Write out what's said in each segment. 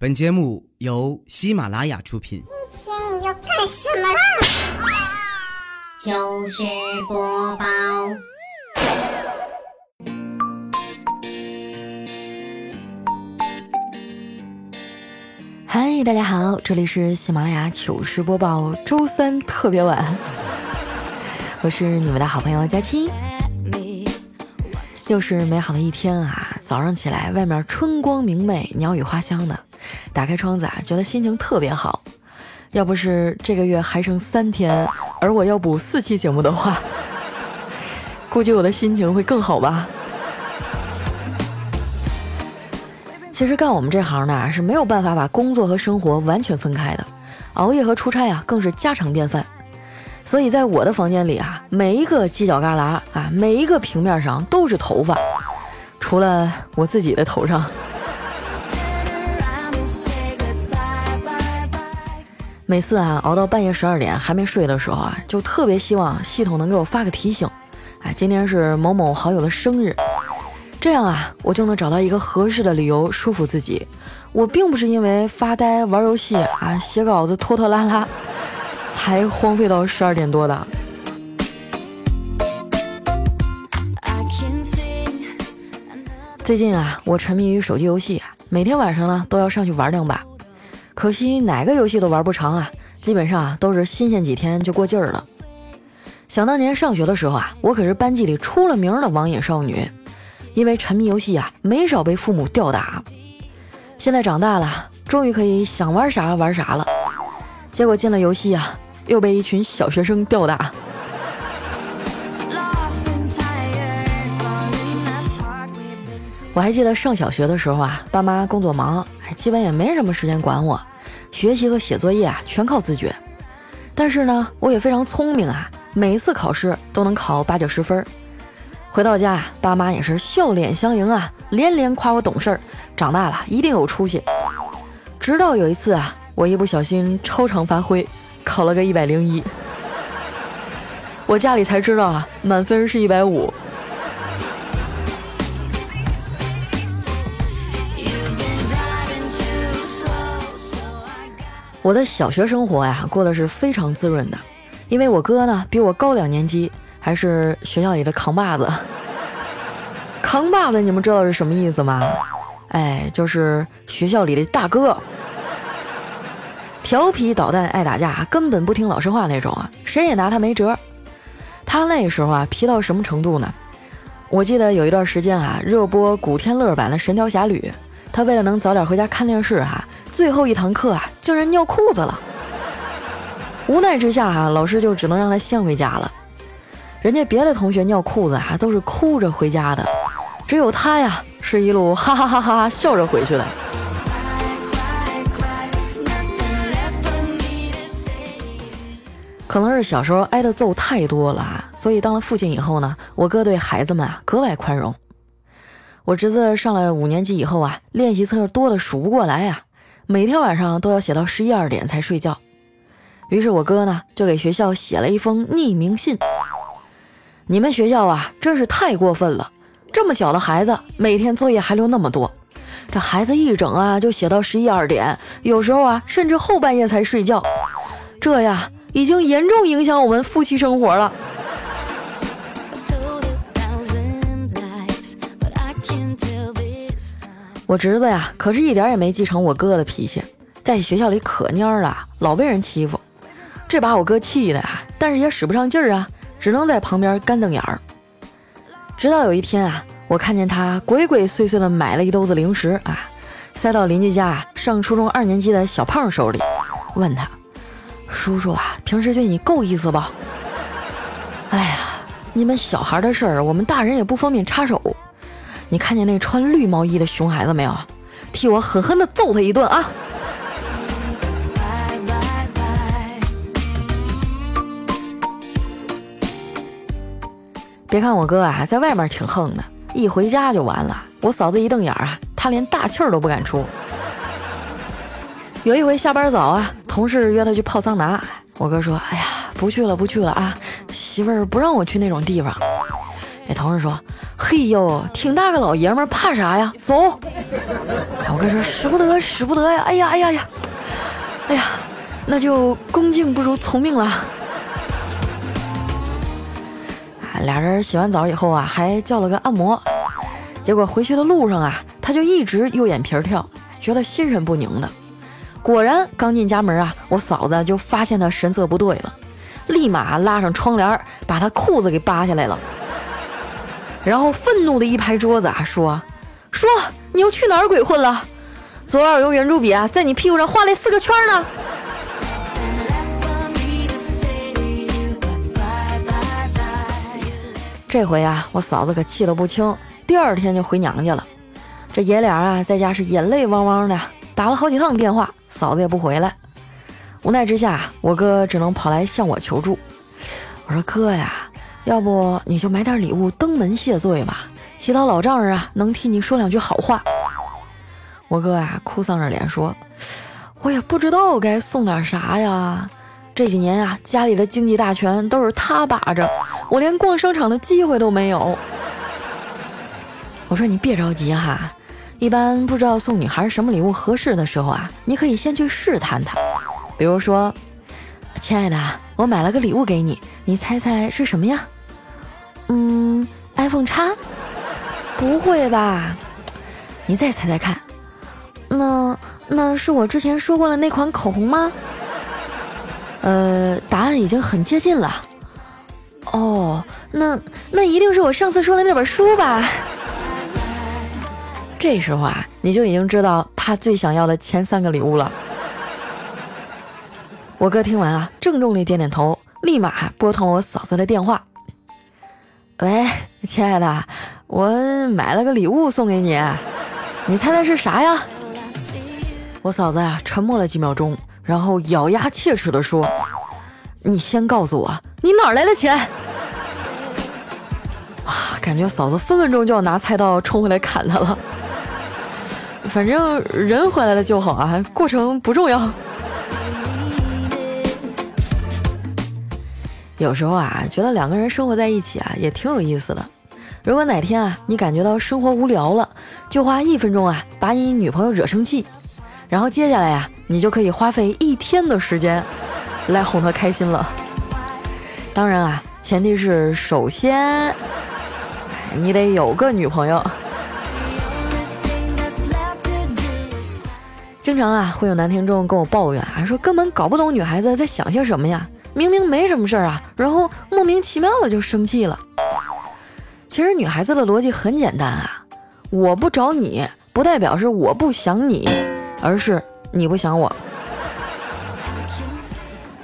本节目由喜马拉雅出品。今天你要干什么啦？糗事播报。嗨，大家好，这里是喜马拉雅糗事播报周三特别晚，我是你们的好朋友佳期。又是美好的一天啊！早上起来，外面春光明媚，鸟语花香的，打开窗子啊，觉得心情特别好。要不是这个月还剩三天，而我要补四期节目的话，估计我的心情会更好吧。其实干我们这行的是没有办法把工作和生活完全分开的，熬夜和出差啊更是家常便饭。所以在我的房间里啊，每一个犄角旮旯啊，每一个平面上都是头发，除了我自己的头上。每次啊熬到半夜十二点还没睡的时候啊，就特别希望系统能给我发个提醒，哎，今天是某某好友的生日，这样啊我就能找到一个合适的理由说服自己，我并不是因为发呆玩游戏啊写稿子拖拖拉拉。才荒废到十二点多的。最近啊，我沉迷于手机游戏，每天晚上呢都要上去玩两把。可惜哪个游戏都玩不长啊，基本上都是新鲜几天就过劲儿了。想当年上学的时候啊，我可是班级里出了名的网瘾少女，因为沉迷游戏啊，没少被父母吊打。现在长大了，终于可以想玩啥玩啥了。结果进了游戏啊。又被一群小学生吊打。我还记得上小学的时候啊，爸妈工作忙，基本也没什么时间管我，学习和写作业啊全靠自觉。但是呢，我也非常聪明啊，每一次考试都能考八九十分。回到家，爸妈也是笑脸相迎啊，连连夸我懂事，长大了一定有出息。直到有一次啊，我一不小心超常发挥。考了个一百零一，我家里才知道啊，满分是一百五。我的小学生活呀，过得是非常滋润的，因为我哥呢比我高两年级，还是学校里的扛把子。扛把子，你们知道是什么意思吗？哎，就是学校里的大哥。调皮捣蛋爱打架，根本不听老师话那种啊，谁也拿他没辙。他那时候啊皮到什么程度呢？我记得有一段时间啊热播古天乐版的《神雕侠侣》，他为了能早点回家看电视哈，最后一堂课啊竟然尿裤子了。无奈之下哈，老师就只能让他先回家了。人家别的同学尿裤子啊都是哭着回家的，只有他呀是一路哈哈哈哈笑着回去的。可能是小时候挨的揍太多了，所以当了父亲以后呢，我哥对孩子们啊格外宽容。我侄子上了五年级以后啊，练习册多的数不过来呀，每天晚上都要写到十一二点才睡觉。于是我哥呢就给学校写了一封匿名信：“你们学校啊真是太过分了，这么小的孩子每天作业还留那么多，这孩子一整啊就写到十一二点，有时候啊甚至后半夜才睡觉，这呀。”已经严重影响我们夫妻生活了。我侄子呀，可是一点也没继承我哥的脾气，在学校里可蔫了，老被人欺负，这把我哥气的呀，但是也使不上劲儿啊，只能在旁边干瞪眼儿。直到有一天啊，我看见他鬼鬼祟祟的买了一兜子零食啊，塞到邻居家上初中二年级的小胖手里，问他。叔叔啊，平时对你够意思吧？哎呀，你们小孩的事儿，我们大人也不方便插手。你看见那穿绿毛衣的熊孩子没有？替我狠狠的揍他一顿啊！别看我哥啊，在外面挺横的，一回家就完了。我嫂子一瞪眼啊，他连大气儿都不敢出。有一回下班早啊。同事约他去泡桑拿，我哥说：“哎呀，不去了，不去了啊！媳妇儿不让我去那种地方。”那同事说：“嘿呦，挺大个老爷们儿，怕啥呀？走！”我哥说使不得，使不得呀！哎呀，哎呀呀，哎呀，那就恭敬不如从命了。俩人洗完澡以后啊，还叫了个按摩。结果回去的路上啊，他就一直右眼皮跳，觉得心神不宁的。果然，刚进家门啊，我嫂子就发现他神色不对了，立马拉上窗帘，把他裤子给扒下来了，然后愤怒的一拍桌子啊，说：“说你又去哪儿鬼混了？昨晚我用圆珠笔啊，在你屁股上画了四个圈呢。”这回啊，我嫂子可气得不轻，第二天就回娘家了。这爷俩啊，在家是眼泪汪汪的，打了好几趟电话。嫂子也不回来，无奈之下，我哥只能跑来向我求助。我说：“哥呀，要不你就买点礼物登门谢罪吧，祈祷老丈人啊能替你说两句好话。”我哥呀，哭丧着脸说：“我也不知道该送点啥呀，这几年呀，家里的经济大权都是他把着，我连逛商场的机会都没有。”我说：“你别着急哈。”一般不知道送女孩什么礼物合适的时候啊，你可以先去试探她。比如说，亲爱的，我买了个礼物给你，你猜猜是什么呀？嗯，iPhone 叉？不会吧？你再猜猜看。那那是我之前说过的那款口红吗？呃，答案已经很接近了。哦，那那一定是我上次说的那本书吧？这时候啊，你就已经知道他最想要的前三个礼物了。我哥听完啊，郑重地点点头，立马拨通了我嫂子的电话。喂，亲爱的，我买了个礼物送给你，你猜猜是啥呀？我嫂子呀，沉默了几秒钟，然后咬牙切齿地说：“你先告诉我，你哪来的钱？”啊，感觉嫂子分分钟就要拿菜刀冲回来砍他了。反正人回来了就好啊，过程不重要。有时候啊，觉得两个人生活在一起啊，也挺有意思的。如果哪天啊，你感觉到生活无聊了，就花一分钟啊，把你女朋友惹生气，然后接下来呀，你就可以花费一天的时间来哄她开心了。当然啊，前提是首先你得有个女朋友。经常啊，会有男听众跟我抱怨啊，说根本搞不懂女孩子在想些什么呀，明明没什么事儿啊，然后莫名其妙的就生气了。其实女孩子的逻辑很简单啊，我不找你不代表是我不想你，而是你不想我。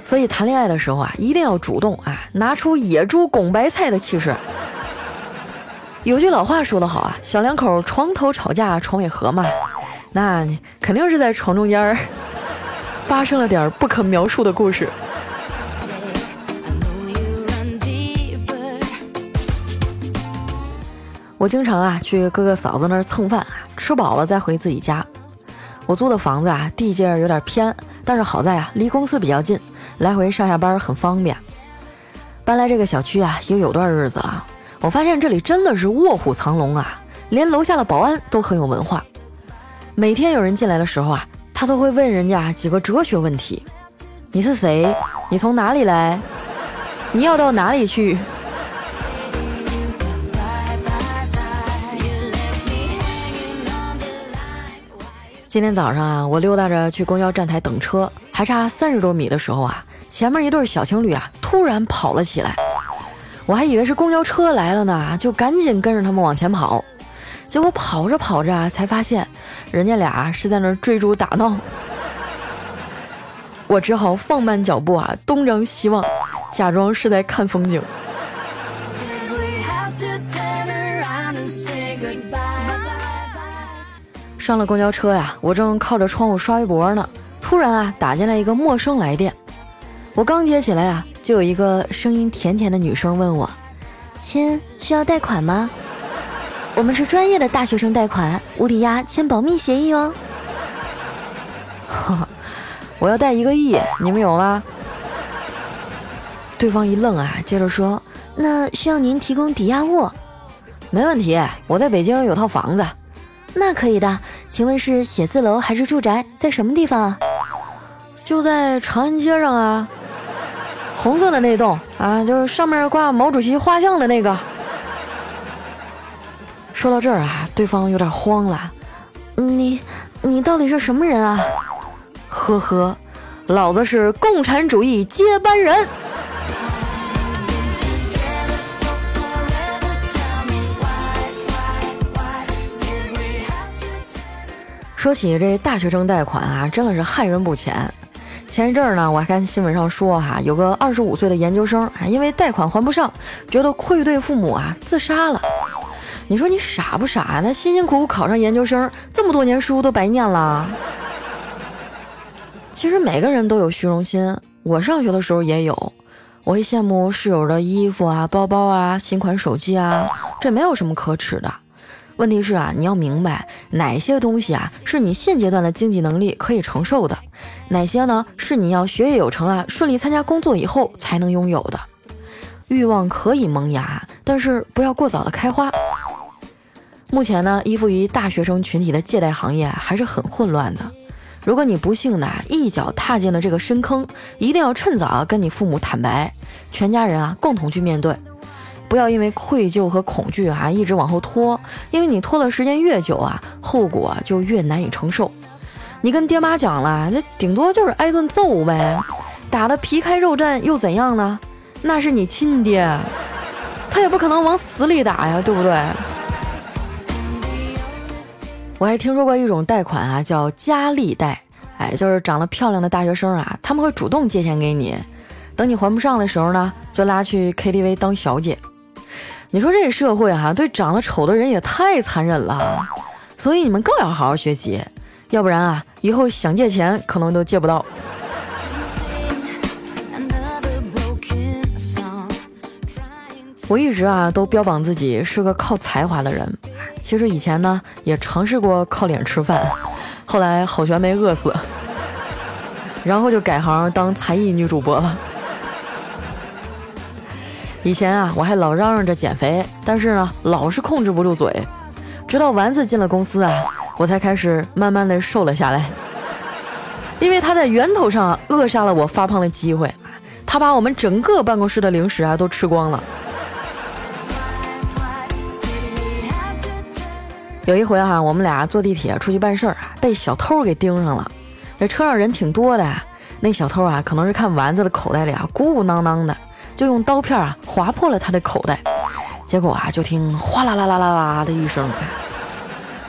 所以谈恋爱的时候啊，一定要主动啊，拿出野猪拱白菜的气势。有句老话说得好啊，小两口床头吵架床尾和嘛。那肯定是在床中间儿发生了点不可描述的故事。我经常啊去哥哥嫂子那儿蹭饭啊，吃饱了再回自己家。我租的房子啊地界儿有点偏，但是好在啊离公司比较近，来回上下班很方便。搬来这个小区啊也有段日子了，我发现这里真的是卧虎藏龙啊，连楼下的保安都很有文化。每天有人进来的时候啊，他都会问人家几个哲学问题：你是谁？你从哪里来？你要到哪里去？今天早上啊，我溜达着去公交站台等车，还差三十多米的时候啊，前面一对小情侣啊突然跑了起来，我还以为是公交车来了呢，就赶紧跟着他们往前跑。结果跑着跑着啊，才发现人家俩是在那追逐打闹，我只好放慢脚步啊，东张西望，假装是在看风景。上了公交车呀，我正靠着窗户刷微博呢，突然啊，打进来一个陌生来电，我刚接起来啊，就有一个声音甜甜的女生问我：“亲，需要贷款吗？” 我们是专业的大学生贷款，无抵押，签保密协议哦。我要贷一个亿，你们有吗？对方一愣啊，接着说：“那需要您提供抵押物。”没问题，我在北京有套房子。那可以的，请问是写字楼还是住宅？在什么地方啊？就在长安街上啊，红色的那栋啊，就是上面挂毛主席画像的那个。说到这儿啊，对方有点慌了。你，你到底是什么人啊？呵呵，老子是共产主义接班人。说起这大学生贷款啊，真的是害人不浅。前一阵儿呢，我还看新闻上说哈，有个二十五岁的研究生啊，因为贷款还不上，觉得愧对父母啊，自杀了。你说你傻不傻呀？那辛辛苦苦考上研究生，这么多年书都白念了。其实每个人都有虚荣心，我上学的时候也有，我会羡慕室友的衣服啊、包包啊、新款手机啊，这没有什么可耻的。问题是啊，你要明白哪些东西啊是你现阶段的经济能力可以承受的，哪些呢是你要学业有成啊、顺利参加工作以后才能拥有的。欲望可以萌芽，但是不要过早的开花。目前呢，依附于大学生群体的借贷行业还是很混乱的。如果你不幸的一脚踏进了这个深坑，一定要趁早跟你父母坦白，全家人啊共同去面对。不要因为愧疚和恐惧啊，一直往后拖，因为你拖的时间越久啊，后果就越难以承受。你跟爹妈讲了，那顶多就是挨顿揍呗，打得皮开肉绽又怎样呢？那是你亲爹，他也不可能往死里打呀，对不对？我还听说过一种贷款啊，叫佳丽贷，哎，就是长得漂亮的大学生啊，他们会主动借钱给你，等你还不上的时候呢，就拉去 KTV 当小姐。你说这社会哈，对长得丑的人也太残忍了，所以你们更要好好学习，要不然啊，以后想借钱可能都借不到。我一直啊都标榜自己是个靠才华的人，其实以前呢也尝试过靠脸吃饭，后来好悬没饿死，然后就改行当才艺女主播了。以前啊，我还老嚷嚷着减肥，但是呢，老是控制不住嘴。直到丸子进了公司啊，我才开始慢慢的瘦了下来。因为他在源头上扼杀了我发胖的机会，他把我们整个办公室的零食啊都吃光了。有一回哈，我们俩坐地铁出去办事儿啊，被小偷给盯上了。这车上人挺多的，那小偷啊，可能是看丸子的口袋里啊鼓鼓囊囊的。就用刀片啊划破了他的口袋，结果啊就听哗啦啦啦啦啦的一声，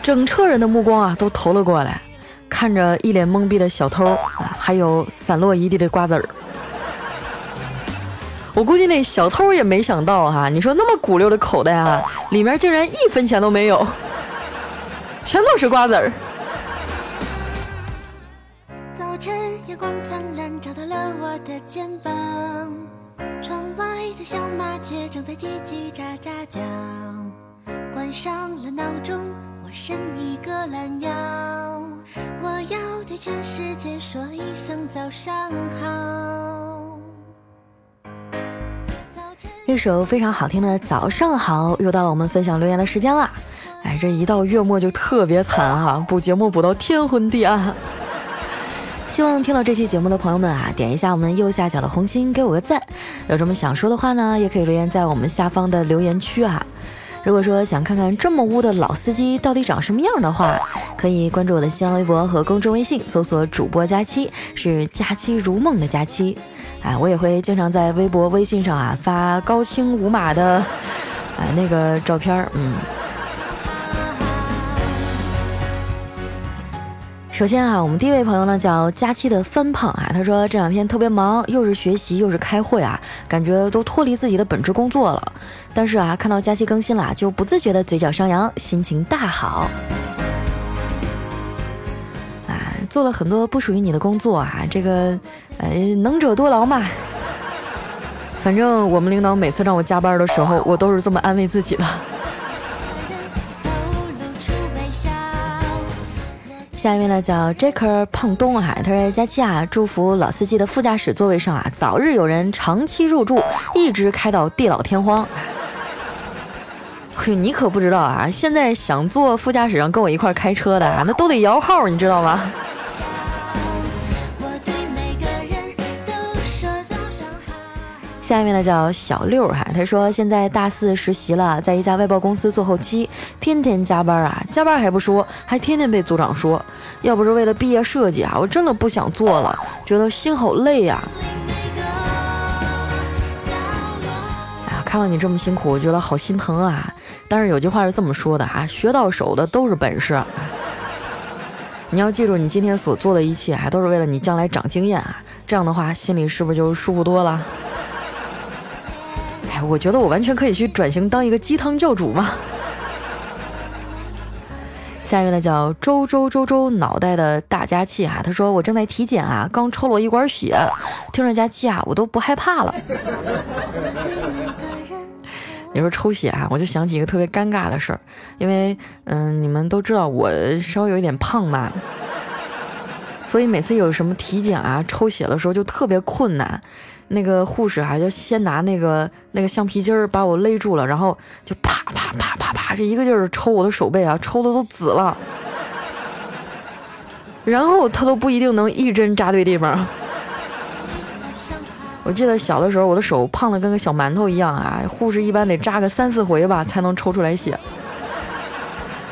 整车人的目光啊都投了过来，看着一脸懵逼的小偷啊，还有散落一地的瓜子儿。我估计那小偷也没想到哈，你说那么鼓溜的口袋啊，里面竟然一分钱都没有，全都是瓜子儿。早晨阳光灿烂，照到了我的肩膀。窗外的小麻雀正在叽叽喳喳叫，关上了闹钟，我伸一个懒腰，我要对全世界说一声早上好。一首非常好听的《早上好》，又到了我们分享留言的时间啦。哎，这一到月末就特别惨哈，补节目补到天昏地暗。希望听到这期节目的朋友们啊，点一下我们右下角的红心，给我个赞。有什么想说的话呢，也可以留言在我们下方的留言区啊。如果说想看看这么污的老司机到底长什么样的话，可以关注我的新浪微博和公众微信，搜索主播佳期，是佳期如梦的佳期。哎，我也会经常在微博、微信上啊发高清无码的哎那个照片儿，嗯。首先啊，我们第一位朋友呢叫佳期的翻胖啊，他说这两天特别忙，又是学习又是开会啊，感觉都脱离自己的本职工作了。但是啊，看到佳期更新了，就不自觉的嘴角上扬，心情大好。啊，做了很多不属于你的工作啊，这个，呃，能者多劳嘛。反正我们领导每次让我加班的时候，我都是这么安慰自己的。下一位呢叫 Jacker 胖东啊，他说佳期啊，祝福老司机的副驾驶座位上啊，早日有人长期入住，一直开到地老天荒。嘿，你可不知道啊！现在想坐副驾驶上跟我一块开车的啊，那都得摇号，你知道吗？下面呢叫小六哈，他说现在大四实习了，在一家外包公司做后期，天天加班啊，加班还不说，还天天被组长说，要不是为了毕业设计啊，我真的不想做了，觉得心好累呀。哎呀，看到你这么辛苦，我觉得好心疼啊。但是有句话是这么说的啊，学到手的都是本事。你要记住，你今天所做的一切还都是为了你将来长经验啊，这样的话心里是不是就舒服多了？我觉得我完全可以去转型当一个鸡汤教主嘛。下面呢叫周周周周脑袋的大家气啊，他说我正在体检啊，刚抽了我一管血，听着佳期啊，我都不害怕了。你说抽血啊，我就想起一个特别尴尬的事儿，因为嗯，你们都知道我稍微有一点胖嘛，所以每次有什么体检啊、抽血的时候就特别困难。那个护士啊，就先拿那个那个橡皮筋儿把我勒住了，然后就啪啪啪啪啪，这一个劲儿抽我的手背啊，抽的都紫了。然后他都不一定能一针扎对地方。我记得小的时候，我的手胖的跟个小馒头一样啊，护士一般得扎个三四回吧，才能抽出来血。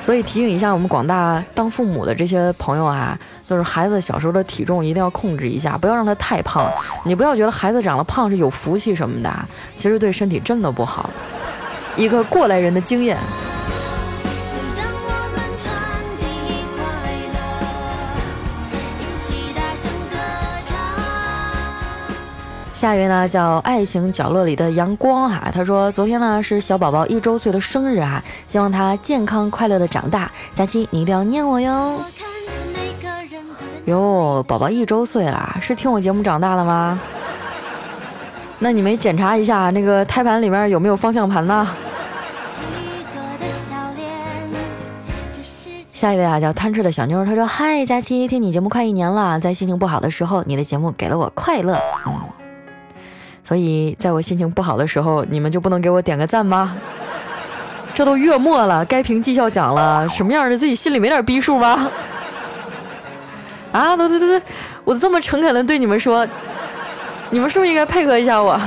所以提醒一下我们广大当父母的这些朋友啊，就是孩子小时候的体重一定要控制一下，不要让他太胖。你不要觉得孩子长得胖是有福气什么的，其实对身体真的不好。一个过来人的经验。下一位呢叫爱情角落里的阳光哈，他说昨天呢是小宝宝一周岁的生日啊，希望他健康快乐的长大。佳期你一定要念我哟。哟，宝宝一周岁了，是听我节目长大了吗？那你没检查一下那个胎盘里面有没有方向盘呢？下一位啊叫贪吃的小妞，他说嗨，佳期听你节目快一年了，在心情不好的时候，你的节目给了我快乐。所以，在我心情不好的时候，你们就不能给我点个赞吗？这都月末了，该评绩效奖了，什么样的自己心里没点逼数吗？啊，对对对对，我这么诚恳的对你们说，你们是不是应该配合一下我？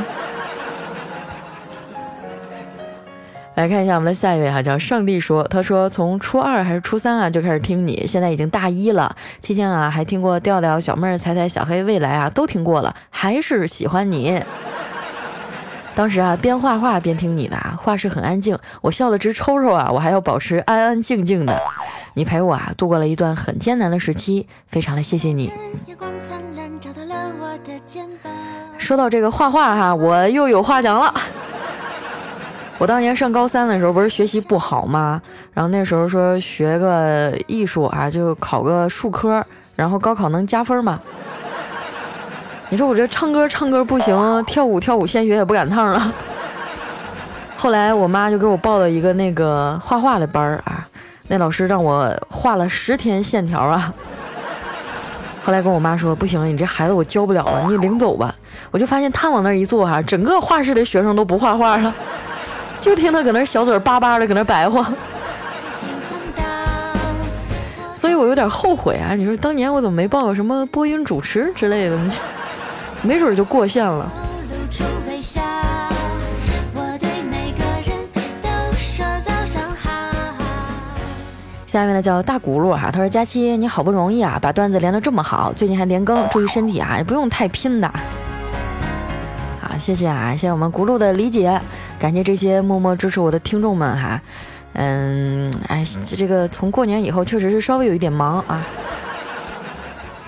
来看一下我们的下一位哈，叫上帝说，他说从初二还是初三啊就开始听你，现在已经大一了，期间啊还听过调调、小妹儿、彩彩、小黑、未来啊都听过了，还是喜欢你。当时啊边画画边听你的，画室很安静，我笑得直抽抽啊，我还要保持安安静静的。你陪我啊度过了一段很艰难的时期，非常的谢谢你。说到这个画画哈，我又有话讲了。我当年上高三的时候，不是学习不好吗？然后那时候说学个艺术啊，就考个数科，然后高考能加分嘛。你说我这唱歌唱歌不行，跳舞跳舞，鲜血也不赶趟了。后来我妈就给我报了一个那个画画的班儿啊，那老师让我画了十天线条啊。后来跟我妈说不行，你这孩子我教不了了，你领走吧。我就发现他往那儿一坐哈，整个画室的学生都不画画了。就听他搁那小嘴巴巴的搁那白话，所以我有点后悔啊！你说当年我怎么没报个什么播音主持之类的呢？没准就过线了。下面呢叫大轱辘哈，他说佳期你好不容易啊，把段子连得这么好，最近还连更，注意身体啊，也不用太拼的。好，谢谢啊，谢谢我们轱辘的理解。感谢这些默默支持我的听众们哈，嗯，哎，这个从过年以后确实是稍微有一点忙啊，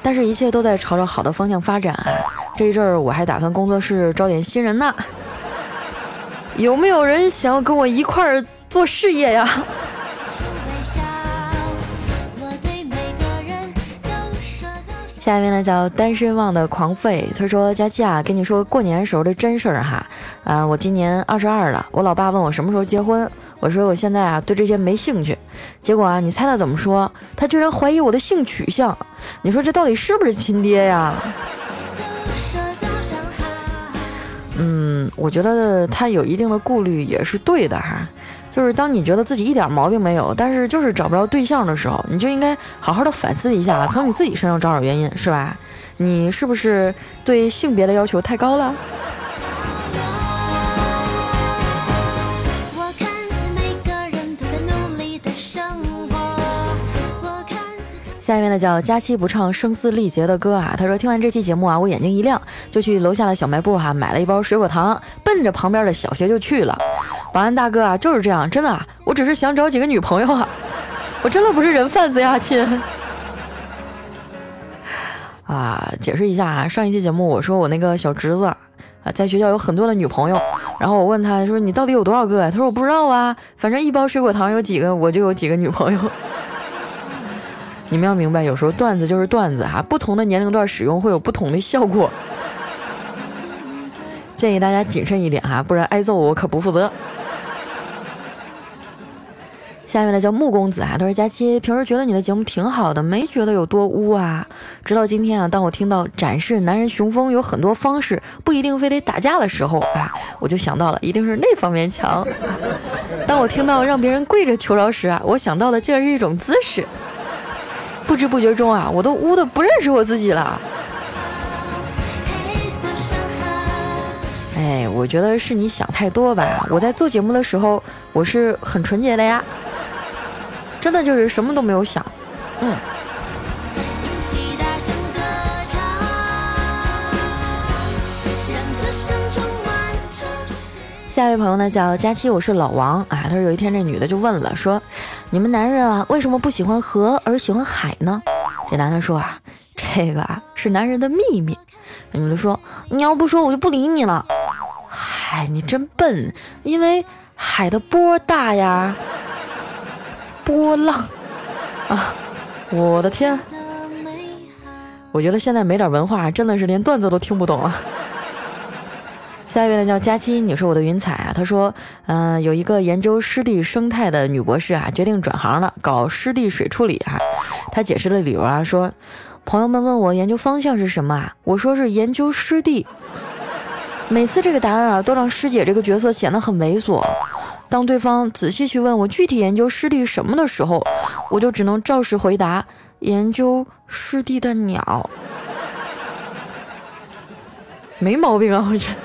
但是一切都在朝着好的方向发展。这一阵儿我还打算工作室招点新人呢，有没有人想要跟我一块儿做事业呀？下一位呢叫单身汪的狂吠，他说：“佳期啊，跟你说过年时候的真事儿哈，啊，我今年二十二了，我老爸问我什么时候结婚，我说我现在啊对这些没兴趣，结果啊你猜他怎么说？他居然怀疑我的性取向，你说这到底是不是亲爹呀？嗯，我觉得他有一定的顾虑也是对的哈，就是当你觉得自己一点毛病没有，但是就是找不着对象的时候，你就应该好好的反思一下，从你自己身上找找原因，是吧？你是不是对性别的要求太高了？下一面呢叫佳期不唱声嘶力竭的歌啊，他说听完这期节目啊，我眼睛一亮，就去楼下的小卖部哈买了一包水果糖，奔着旁边的小学就去了。保安大哥啊就是这样，真的，我只是想找几个女朋友啊，我真的不是人贩子呀，亲。啊，解释一下啊，上一期节目我说我那个小侄子啊，在学校有很多的女朋友，然后我问他说你到底有多少个？他说我不知道啊，反正一包水果糖有几个，我就有几个女朋友。你们要明白，有时候段子就是段子哈，不同的年龄段使用会有不同的效果，建议大家谨慎一点哈，不然挨揍我可不负责。下面的叫木公子啊，他说佳期平时觉得你的节目挺好的，没觉得有多污啊。直到今天啊，当我听到展示男人雄风有很多方式，不一定非得打架的时候啊，我就想到了一定是那方面强。当我听到让别人跪着求饶时啊，我想到的竟然是一种姿势。不知不觉中啊，我都污的不认识我自己了。哎，我觉得是你想太多吧。我在做节目的时候，我是很纯洁的呀，真的就是什么都没有想。嗯。下一位朋友呢叫佳期，我是老王啊。他说有一天这女的就问了，说你们男人啊为什么不喜欢河而喜欢海呢？这男的说啊，这个啊是男人的秘密。女的说你要不说我就不理你了。嗨，你真笨，因为海的波大呀，波浪啊，我的天，我觉得现在没点文化真的是连段子都听不懂了。下一位呢叫佳期，你是我的云彩啊。他说，嗯，有一个研究湿地生态的女博士啊，决定转行了，搞湿地水处理啊。他解释了理由啊，说，朋友们问我研究方向是什么啊，我说是研究湿地。每次这个答案啊，都让师姐这个角色显得很猥琐。当对方仔细去问我具体研究湿地什么的时候，我就只能照实回答，研究湿地的鸟。没毛病啊，我觉得。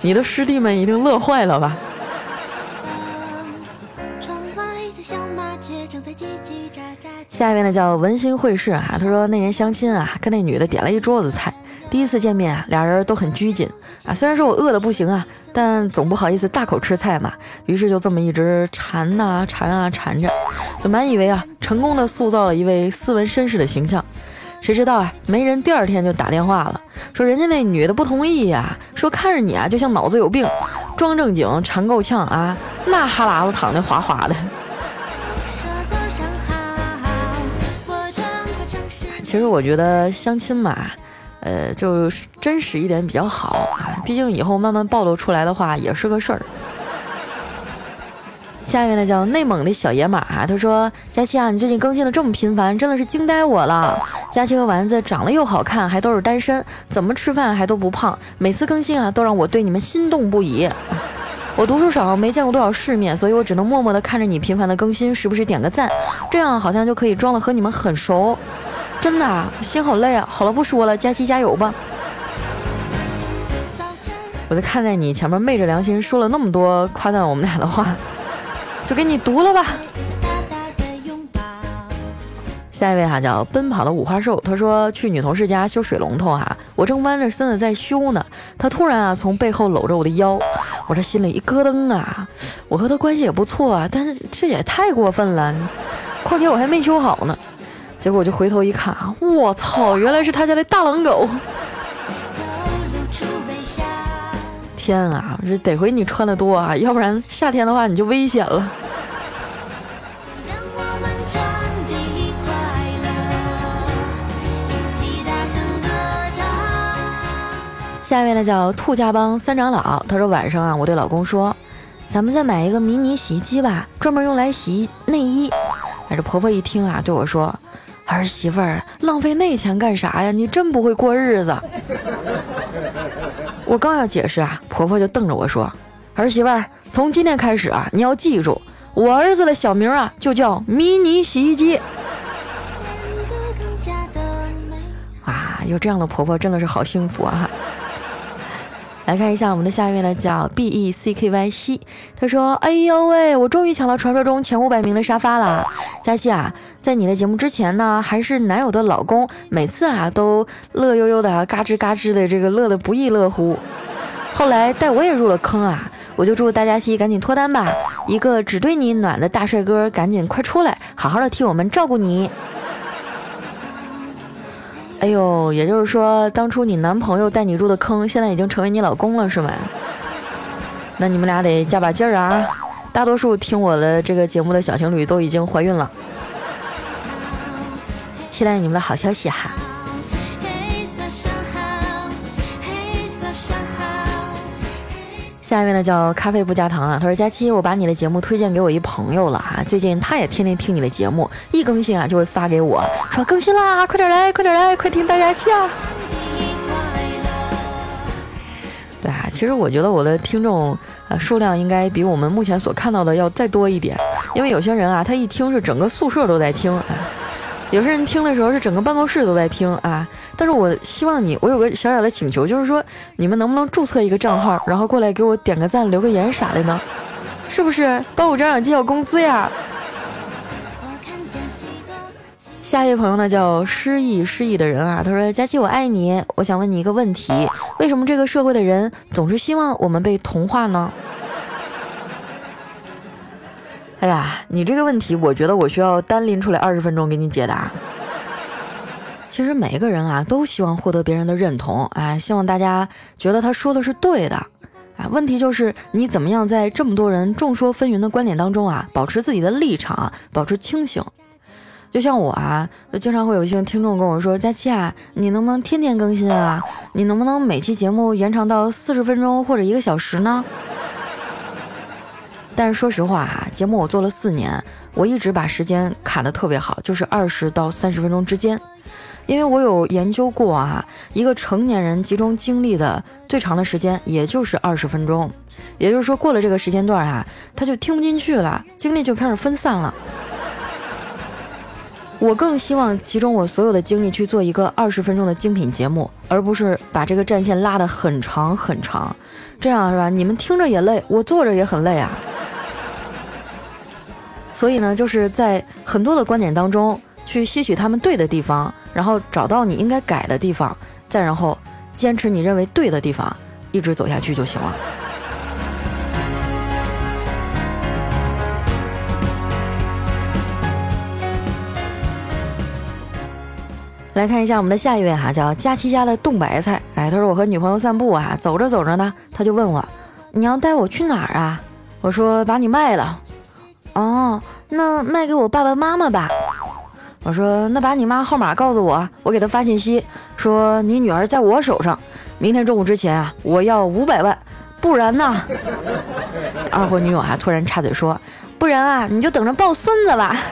你的师弟们一定乐坏了吧？下一位呢叫文心会事啊，他说那年相亲啊，跟那女的点了一桌子菜，第一次见面，俩人都很拘谨啊。虽然说我饿得不行啊，但总不好意思大口吃菜嘛，于是就这么一直馋呐馋啊馋着，就满以为啊成功的塑造了一位斯文绅士的形象。谁知道啊？媒人第二天就打电话了，说人家那女的不同意呀，说看着你啊就像脑子有病，装正经馋够呛啊，那哈喇子淌的哗哗的。其实我觉得相亲嘛，呃，就真实一点比较好啊，毕竟以后慢慢暴露出来的话也是个事儿。下面呢叫内蒙的小野马哈，他说：佳期啊，你最近更新的这么频繁，真的是惊呆我了。佳期和丸子长得又好看，还都是单身，怎么吃饭还都不胖，每次更新啊，都让我对你们心动不已。我读书少，没见过多少世面，所以我只能默默的看着你频繁的更新，时不时点个赞，这样好像就可以装的和你们很熟。真的，心好累啊。好了，不说了，佳期加油吧。我就看在你前面昧着良心说了那么多夸赞我们俩的话。就给你读了吧。下一位哈叫奔跑的五花兽，他说去女同事家修水龙头哈，我正弯着身子在修呢，他突然啊从背后搂着我的腰，我这心里一咯噔啊，我和他关系也不错啊，但是这也太过分了，况且我还没修好呢，结果我就回头一看啊，我操，原来是他家的大狼狗。天啊，这得亏你穿的多啊，要不然夏天的话你就危险了。下面呢叫兔家帮三长老，他说晚上啊，我对老公说，咱们再买一个迷你洗衣机吧，专门用来洗内衣。哎，这婆婆一听啊，对我说。儿媳妇儿，浪费那钱干啥呀？你真不会过日子。我刚要解释啊，婆婆就瞪着我说：“儿媳妇儿，从今天开始啊，你要记住，我儿子的小名啊就叫迷你洗衣机。啊，有这样的婆婆真的是好幸福啊！来看一下我们的下一位呢，叫 B E C K Y 西，他说：“哎呦喂，我终于抢到传说中前五百名的沙发了。佳西啊，在你的节目之前呢，还是男友的老公，每次啊都乐悠悠的，嘎吱嘎吱的，这个乐得不亦乐乎。后来带我也入了坑啊，我就祝大家西赶紧脱单吧，一个只对你暖的大帅哥，赶紧快出来，好好的替我们照顾你。”哎呦，也就是说，当初你男朋友带你入的坑，现在已经成为你老公了，是吗？那你们俩得加把劲儿啊！大多数听我的这个节目的小情侣都已经怀孕了，期待你们的好消息哈。下一位呢叫咖啡不加糖啊，他说佳期，我把你的节目推荐给我一朋友了啊，最近他也天天听你的节目，一更新啊就会发给我说更新啦，快点来，快点来，快听大家期啊！对啊，其实我觉得我的听众呃数量应该比我们目前所看到的要再多一点，因为有些人啊，他一听是整个宿舍都在听啊，有些人听的时候是整个办公室都在听啊。但是我希望你，我有个小小的请求，就是说你们能不能注册一个账号，然后过来给我点个赞、留个言啥的呢？是不是帮我涨涨绩效工资呀？下一位朋友呢叫失忆失忆的人啊，他说：佳琪我爱你，我想问你一个问题，为什么这个社会的人总是希望我们被同化呢？哎呀，你这个问题，我觉得我需要单拎出来二十分钟给你解答。其实每一个人啊，都希望获得别人的认同，哎，希望大家觉得他说的是对的，啊，问题就是你怎么样在这么多人众说纷纭的观点当中啊，保持自己的立场，保持清醒。就像我啊，经常会有一些听众跟我说：“佳期啊，你能不能天天更新啊？你能不能每期节目延长到四十分钟或者一个小时呢？”但是说实话啊，节目我做了四年，我一直把时间卡的特别好，就是二十到三十分钟之间。因为我有研究过啊，一个成年人集中精力的最长的时间也就是二十分钟，也就是说过了这个时间段啊，他就听不进去了，精力就开始分散了。我更希望集中我所有的精力去做一个二十分钟的精品节目，而不是把这个战线拉得很长很长，这样是吧？你们听着也累，我坐着也很累啊。所以呢，就是在很多的观点当中去吸取他们对的地方。然后找到你应该改的地方，再然后坚持你认为对的地方，一直走下去就行了。来看一下我们的下一位哈，叫佳琪家的冻白菜。哎，他说我和女朋友散步啊，走着走着呢，他就问我，你要带我去哪儿啊？我说把你卖了。哦，那卖给我爸爸妈妈吧。我说，那把你妈号码告诉我，我给她发信息，说你女儿在我手上，明天中午之前啊，我要五百万，不然呢？二货女友还突然插嘴说，不然啊，你就等着抱孙子吧。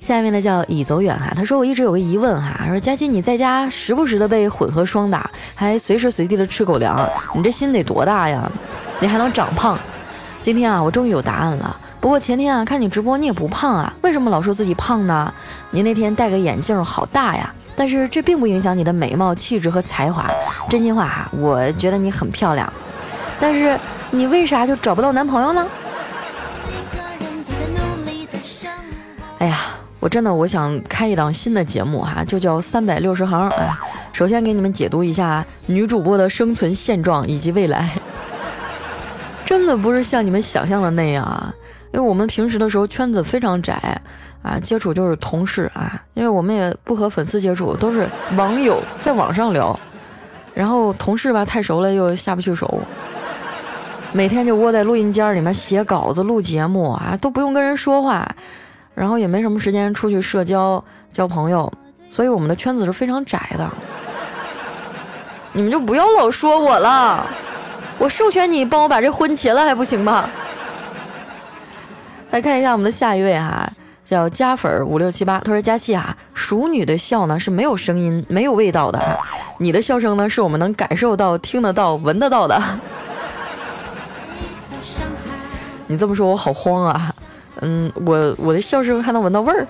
下面呢叫已走远哈，他说我一直有个疑问哈，说佳欣你在家时不时的被混合双打，还随时随地的吃狗粮，你这心得多大呀？你还能长胖？今天啊，我终于有答案了。不过前天啊，看你直播，你也不胖啊，为什么老说自己胖呢？你那天戴个眼镜好大呀，但是这并不影响你的美貌、气质和才华。真心话哈，我觉得你很漂亮，但是你为啥就找不到男朋友呢？哎呀，我真的我想开一档新的节目哈，就叫三百六十行。哎，首先给你们解读一下女主播的生存现状以及未来。真的不是像你们想象的那样啊，因为我们平时的时候圈子非常窄啊，接触就是同事啊，因为我们也不和粉丝接触，都是网友在网上聊，然后同事吧太熟了又下不去手，每天就窝在录音间里面写稿子、录节目啊，都不用跟人说话，然后也没什么时间出去社交交朋友，所以我们的圈子是非常窄的，你们就不要老说我了。我授权你帮我把这婚结了还不行吗？来看一下我们的下一位哈，叫加粉五六七八，他说佳期啊，熟女的笑呢是没有声音、没有味道的，你的笑声呢是我们能感受到、听得到、闻得到的。你这么说，我好慌啊！嗯，我我的笑声还能闻到味儿？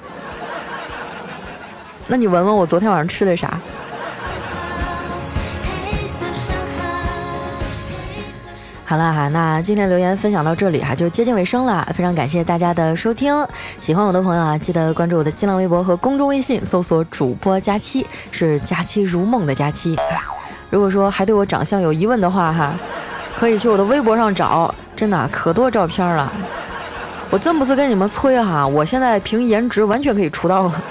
那你闻闻我昨天晚上吃的啥？好了哈，那今天留言分享到这里哈，就接近尾声了。非常感谢大家的收听，喜欢我的朋友啊，记得关注我的新浪微博和公众微信，搜索主播佳期，是佳期如梦的佳期。如果说还对我长相有疑问的话哈，可以去我的微博上找。真的可多照片了，我真不是跟你们吹哈，我现在凭颜值完全可以出道了。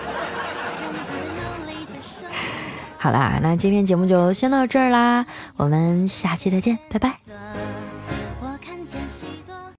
好啦，那今天节目就先到这儿啦，我们下期再见，拜拜。